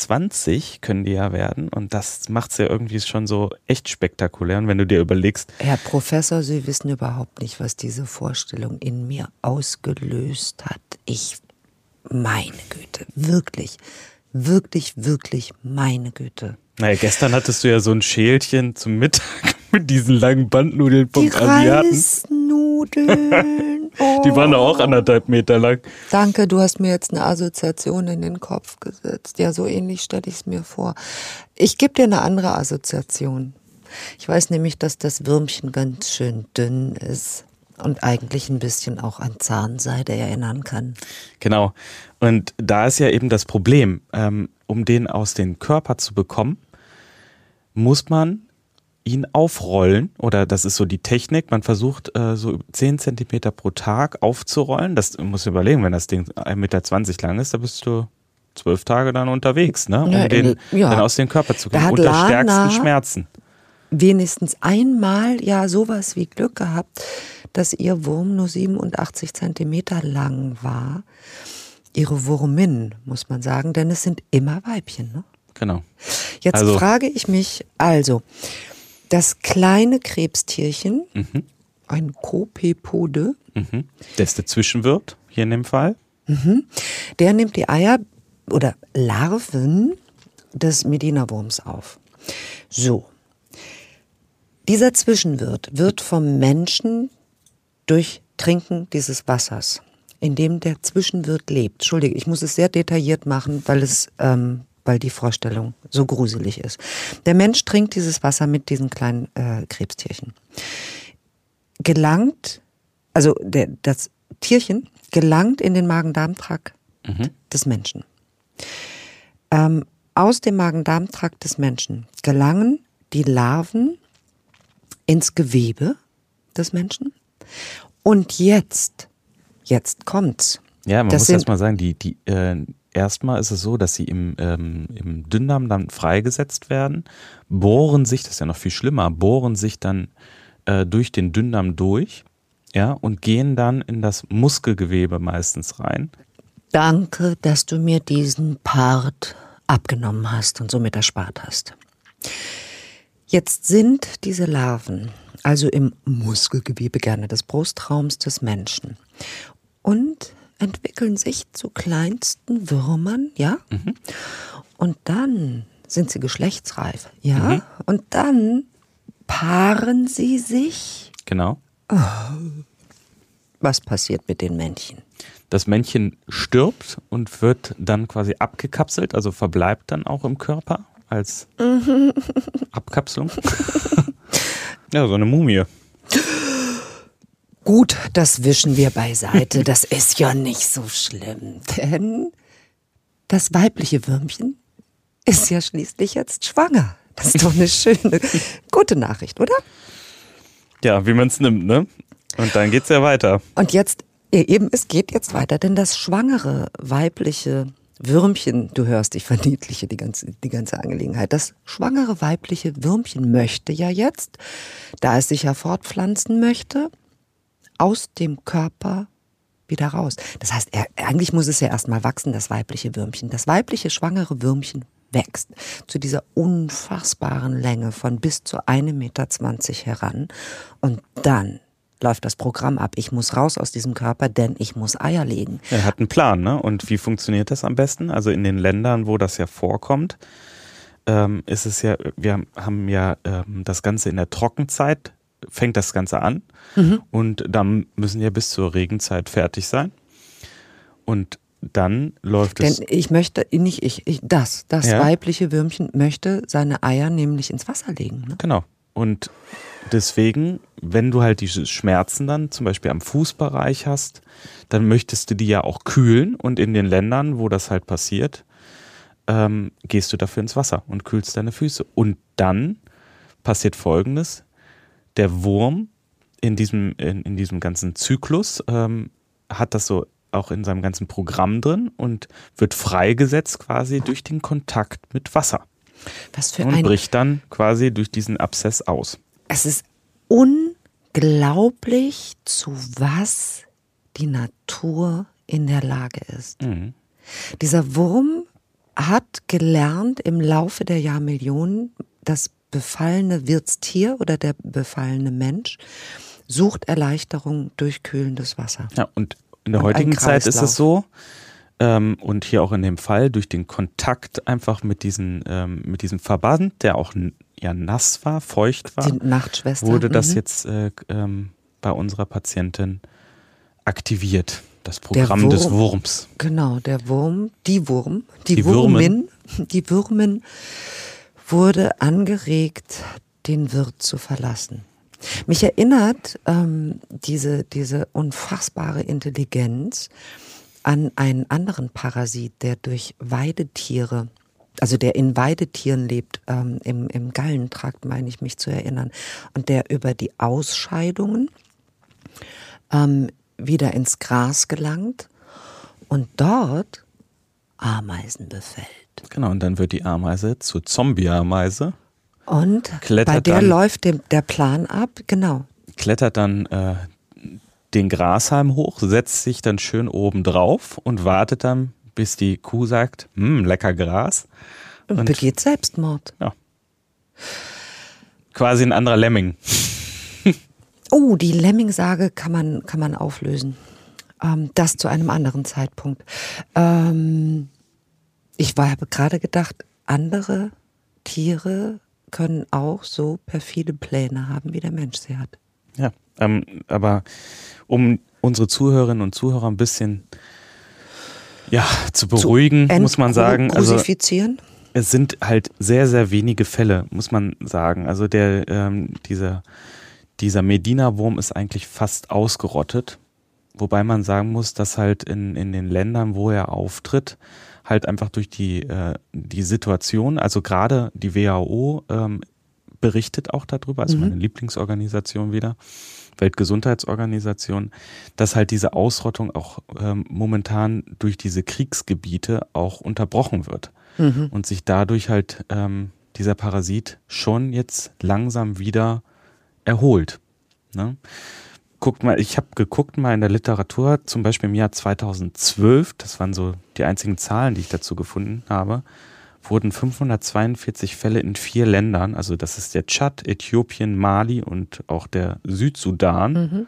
S1: können die ja werden. Und das macht es ja irgendwie schon so echt spektakulär. Und wenn du dir überlegst.
S2: Herr Professor, Sie wissen überhaupt nicht, was diese Vorstellung in mir ausgelöst hat. Ich, meine Güte, wirklich, wirklich, wirklich, meine Güte.
S1: Naja, gestern hattest du ja so ein Schälchen zum Mittag mit diesen langen Bandnudeln vom
S2: Die
S1: Asiaten.
S2: Reisnudeln.
S1: Oh. Die waren auch anderthalb Meter lang.
S2: Danke, du hast mir jetzt eine Assoziation in den Kopf gesetzt. Ja, so ähnlich stelle ich es mir vor. Ich gebe dir eine andere Assoziation. Ich weiß nämlich, dass das Würmchen ganz schön dünn ist und eigentlich ein bisschen auch an Zahnseide erinnern kann.
S1: Genau. Und da ist ja eben das Problem, ähm, um den aus dem Körper zu bekommen, muss man ihn aufrollen oder das ist so die Technik. Man versucht äh, so 10 Zentimeter pro Tag aufzurollen. Das muss überlegen, wenn das Ding 1,20 Meter lang ist, da bist du zwölf Tage dann unterwegs, ne? um ja, den ja. dann aus dem Körper zu kriegen. Unter Lana stärksten Schmerzen.
S2: Wenigstens einmal ja sowas wie Glück gehabt, dass ihr Wurm nur 87 Zentimeter lang war. Ihre Wurmin, muss man sagen, denn es sind immer Weibchen. Ne?
S1: Genau.
S2: Jetzt also, frage ich mich also, das kleine Krebstierchen, mhm. ein Kopepode,
S1: mhm. der ist der Zwischenwirt hier in dem Fall.
S2: Mhm. Der nimmt die Eier oder Larven des Medina-Wurms auf. So. Dieser Zwischenwirt wird vom Menschen durch Trinken dieses Wassers, in dem der Zwischenwirt lebt. Entschuldige, ich muss es sehr detailliert machen, weil es, ähm, weil die Vorstellung so gruselig ist. Der Mensch trinkt dieses Wasser mit diesen kleinen äh, Krebstierchen. Gelangt, also der, das Tierchen gelangt in den Magen-Darm-Trakt mhm. des Menschen. Ähm, aus dem Magen-Darm-Trakt des Menschen gelangen die Larven ins Gewebe des Menschen. Und jetzt, jetzt kommt's.
S1: Ja, man das muss erst mal sagen, die, die, äh, erstmal ist es so, dass sie im, ähm, im Dünndarm dann freigesetzt werden, bohren sich, das ist ja noch viel schlimmer, bohren sich dann äh, durch den Dünndarm durch, ja, und gehen dann in das Muskelgewebe meistens rein.
S2: Danke, dass du mir diesen Part abgenommen hast und somit erspart hast. Jetzt sind diese Larven also im Muskelgewebe gerne des Brustraums des Menschen und entwickeln sich zu kleinsten Würmern, ja? Mhm. Und dann sind sie geschlechtsreif, ja? Mhm. Und dann paaren sie sich.
S1: Genau.
S2: Oh. Was passiert mit den Männchen?
S1: Das Männchen stirbt und wird dann quasi abgekapselt, also verbleibt dann auch im Körper als Abkapselung. ja, so eine Mumie.
S2: Gut, das wischen wir beiseite. Das ist ja nicht so schlimm, denn das weibliche Würmchen ist ja schließlich jetzt schwanger. Das ist doch eine schöne, gute Nachricht, oder?
S1: Ja, wie man es nimmt, ne? Und dann geht's ja weiter.
S2: Und jetzt Eben, es geht jetzt weiter, denn das schwangere weibliche Würmchen, du hörst, ich verniedliche die ganze, die ganze Angelegenheit. Das schwangere weibliche Würmchen möchte ja jetzt, da es sich ja fortpflanzen möchte, aus dem Körper wieder raus. Das heißt, er, eigentlich muss es ja erstmal wachsen, das weibliche Würmchen. Das weibliche schwangere Würmchen wächst zu dieser unfassbaren Länge von bis zu einem Meter zwanzig heran und dann läuft das Programm ab. Ich muss raus aus diesem Körper, denn ich muss Eier legen.
S1: Er hat einen Plan, ne? Und wie funktioniert das am besten? Also in den Ländern, wo das ja vorkommt, ähm, ist es ja, wir haben ja ähm, das Ganze in der Trockenzeit, fängt das Ganze an mhm. und dann müssen ja bis zur Regenzeit fertig sein. Und dann läuft
S2: es. Denn ich möchte, nicht ich, ich das, das ja. weibliche Würmchen möchte seine Eier nämlich ins Wasser legen. Ne?
S1: Genau. Und deswegen, wenn du halt diese Schmerzen dann zum Beispiel am Fußbereich hast, dann möchtest du die ja auch kühlen und in den Ländern, wo das halt passiert, ähm, gehst du dafür ins Wasser und kühlst deine Füße. Und dann passiert Folgendes: Der Wurm in diesem, in, in diesem ganzen Zyklus ähm, hat das so auch in seinem ganzen Programm drin und wird freigesetzt quasi durch den Kontakt mit Wasser.
S2: Was für
S1: und
S2: ein
S1: bricht dann quasi durch diesen Abszess aus.
S2: Es ist unglaublich, zu was die Natur in der Lage ist. Mhm. Dieser Wurm hat gelernt im Laufe der Jahrmillionen, das befallene Wirtstier oder der befallene Mensch sucht Erleichterung durch kühlendes Wasser.
S1: Ja, und in der und heutigen Zeit ist es so, ähm, und hier auch in dem Fall durch den Kontakt einfach mit, diesen, ähm, mit diesem Verband, der auch ja nass war, feucht war, wurde das mhm. jetzt äh, ähm, bei unserer Patientin aktiviert. Das Programm Wurm, des Wurms.
S2: Genau, der Wurm, die Wurm, die, die Würmen. die Würmin wurde angeregt, den Wirt zu verlassen. Mich erinnert ähm, diese, diese unfassbare Intelligenz an einen anderen Parasit, der durch Weidetiere, also der in Weidetieren lebt, ähm, im, im Gallentrakt, meine ich mich zu erinnern, und der über die Ausscheidungen ähm, wieder ins Gras gelangt und dort Ameisen befällt.
S1: Genau, und dann wird die Ameise zur Zombie-Ameise.
S2: Und
S1: Klettert
S2: bei der
S1: dann-
S2: läuft dem, der Plan ab, genau.
S1: klettert dann äh, den Grashalm hoch, setzt sich dann schön oben drauf und wartet dann, bis die Kuh sagt, hm, lecker Gras.
S2: Und,
S1: Und-
S2: begeht Selbstmord.
S1: Quasi ein anderer Lemming.
S2: Oh, die Lemmingsage kann man, kann man auflösen. Ähm, das zu einem anderen Zeitpunkt. Ähm, ich war, habe gerade gedacht, andere Tiere können auch so perfide Pläne haben, wie der Mensch sie hat.
S1: Ja, ähm, aber um unsere Zuhörerinnen und Zuhörer ein bisschen ja, zu beruhigen, muss man sagen, also es sind halt sehr, sehr wenige Fälle, muss man sagen. Also der, ähm, dieser, dieser Medina-Wurm ist eigentlich fast ausgerottet. Wobei man sagen muss, dass halt in, in den Ländern, wo er auftritt, halt einfach durch die, äh, die Situation, also gerade die WHO ähm, berichtet auch darüber, also meine Lieblingsorganisation wieder, Weltgesundheitsorganisation, dass halt diese Ausrottung auch ähm, momentan durch diese Kriegsgebiete auch unterbrochen wird und sich dadurch halt ähm, dieser Parasit schon jetzt langsam wieder erholt. Ne? Guckt mal, ich habe geguckt mal in der Literatur, zum Beispiel im Jahr 2012, das waren so die einzigen Zahlen, die ich dazu gefunden habe, wurden 542 Fälle in vier Ländern, also das ist der Tschad, Äthiopien, Mali und auch der Südsudan,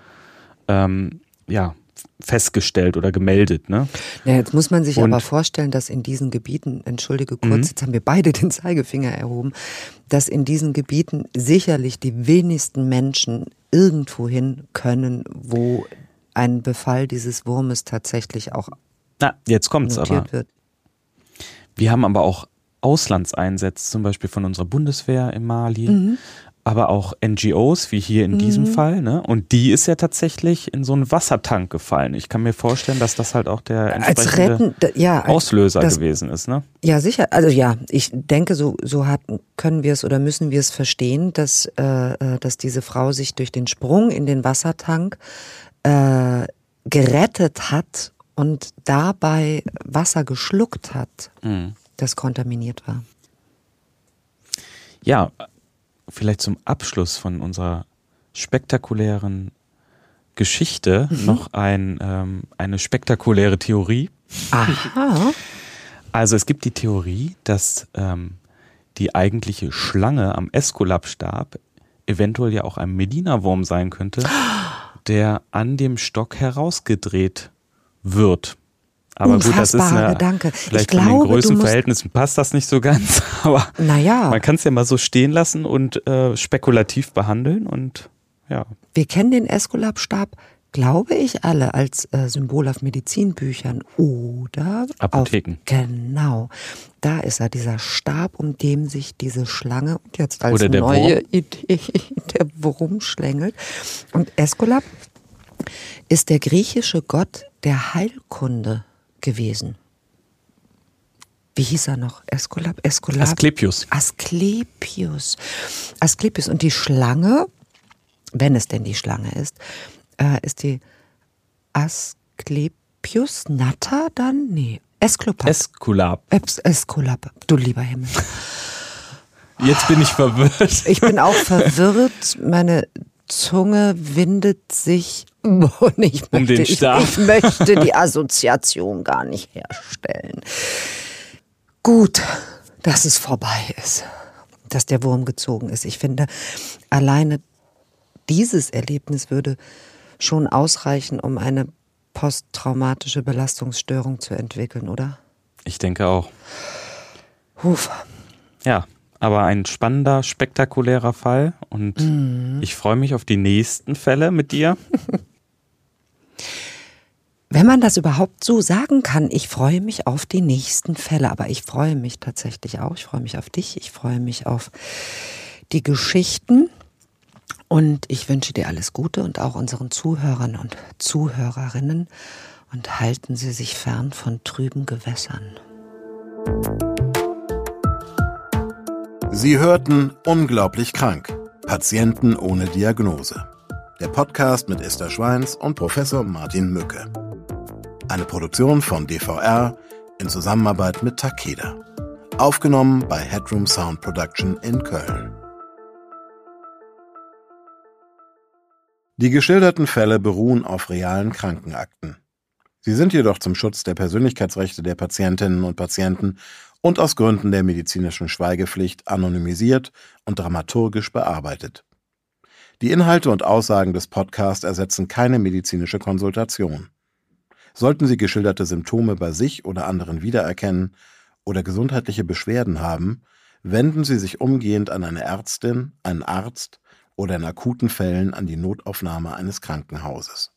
S1: ähm, ja, festgestellt oder gemeldet. Ne?
S2: Ja, jetzt muss man sich
S1: Und-
S2: aber vorstellen, dass in diesen Gebieten, entschuldige kurz, jetzt haben wir beide den Zeigefinger erhoben, dass in diesen Gebieten sicherlich die wenigsten Menschen irgendwo hin können, wo ein Befall dieses Wurmes tatsächlich auch
S1: Na, jetzt kommt's aber.
S2: wird.
S1: Wir haben aber auch Auslandseinsätze, zum Beispiel von unserer Bundeswehr in Mali, aber auch NGOs, wie hier in diesem Fall. Ne? Und die ist ja tatsächlich in so einen Wassertank gefallen. Ich kann mir vorstellen, dass das halt auch der entsprechende
S2: Retten, ja,
S1: Auslöser
S2: das-
S1: gewesen ist. Ne?
S2: Ja, sicher. Also ja, ich denke, so, so hat, können wir es oder müssen wir es verstehen, dass, äh, äh, dass diese Frau sich durch den Sprung in den Wassertank äh, gerettet hat und dabei Wasser geschluckt hat,
S1: Mhm.
S2: das kontaminiert war.
S1: Ja, vielleicht zum Abschluss von unserer spektakulären Geschichte noch ein, ähm, eine spektakuläre Theorie.
S2: Aha.
S1: Also es gibt die Theorie, dass ähm, die eigentliche Schlange am Esculap-Stab eventuell ja auch ein Medina-Wurm sein könnte, der an dem Stock herausgedreht wird. Aber gut, das ist
S2: Unfassbarer
S1: eine,
S2: Gedanke. Ich
S1: vielleicht
S2: glaube,
S1: von
S2: du
S1: den Größenverhältnissen passt das nicht so ganz, aber
S2: Naja.
S1: man kann es ja mal so stehen lassen und äh, spekulativ behandeln und ja.
S2: Wir kennen den Esculap-Stab, glaube ich, alle als äh, Symbol auf Medizinbüchern oder
S1: Apotheken.
S2: Auf, genau. Da ist er, dieser Stab, um dem sich diese Schlange und jetzt als neue
S1: Wurm.
S2: Idee der Wurm schlängelt. Und Esculap ist der griechische Gott der Heilkunde gewesen. Wie hieß er noch? Esculap? Esculap?
S1: Asklepios.
S2: Asklepios. Asklepios. Und die Schlange, wenn es denn die Schlange ist, äh, ist die Asklepios natter dann? Nee. Esculap.
S1: Esculap.
S2: Es Esculap. Du lieber Himmel.
S1: Jetzt bin ich verwirrt.
S2: Ich bin auch verwirrt. Meine Zunge windet sich und ich
S1: Um
S2: möchte,
S1: den
S2: ich,
S1: Stab.
S2: ich möchte die Assoziation gar nicht herstellen. Gut, dass es vorbei ist, dass der Wurm gezogen ist. Ich finde, alleine dieses Erlebnis würde schon ausreichen, um eine posttraumatische Belastungsstörung zu entwickeln, oder?
S1: Ich denke auch.
S2: Huf.
S1: Ja, aber ein spannender, spektakulärer Fall und ich freue mich auf die nächsten Fälle mit dir.
S2: Wenn man das überhaupt so sagen kann, ich freue mich auf die nächsten Fälle, aber ich freue mich tatsächlich auch. Ich freue mich auf dich, ich freue mich auf die Geschichten Und ich wünsche dir alles Gute und auch unseren Zuhörern und Zuhörerinnen und halten Sie sich fern von trüben Gewässern.
S3: Sie hörten Unglaublich krank. Patienten ohne Diagnose. Der Podcast mit Esther Schweins und Professor Martin Mücke. Eine Produktion von DVR in Zusammenarbeit mit Takeda. Aufgenommen bei Headroom Sound Production in Köln. Die geschilderten Fälle beruhen auf realen Krankenakten. Sie sind jedoch zum Schutz der Persönlichkeitsrechte der Patientinnen und Patienten und aus Gründen der medizinischen Schweigepflicht anonymisiert und dramaturgisch bearbeitet. Die Inhalte und Aussagen des Podcasts ersetzen keine medizinische Konsultation. Sollten Sie geschilderte Symptome bei sich oder anderen wiedererkennen oder gesundheitliche Beschwerden haben, wenden Sie sich umgehend an eine Ärztin, einen Arzt oder in akuten Fällen an die Notaufnahme eines Krankenhauses.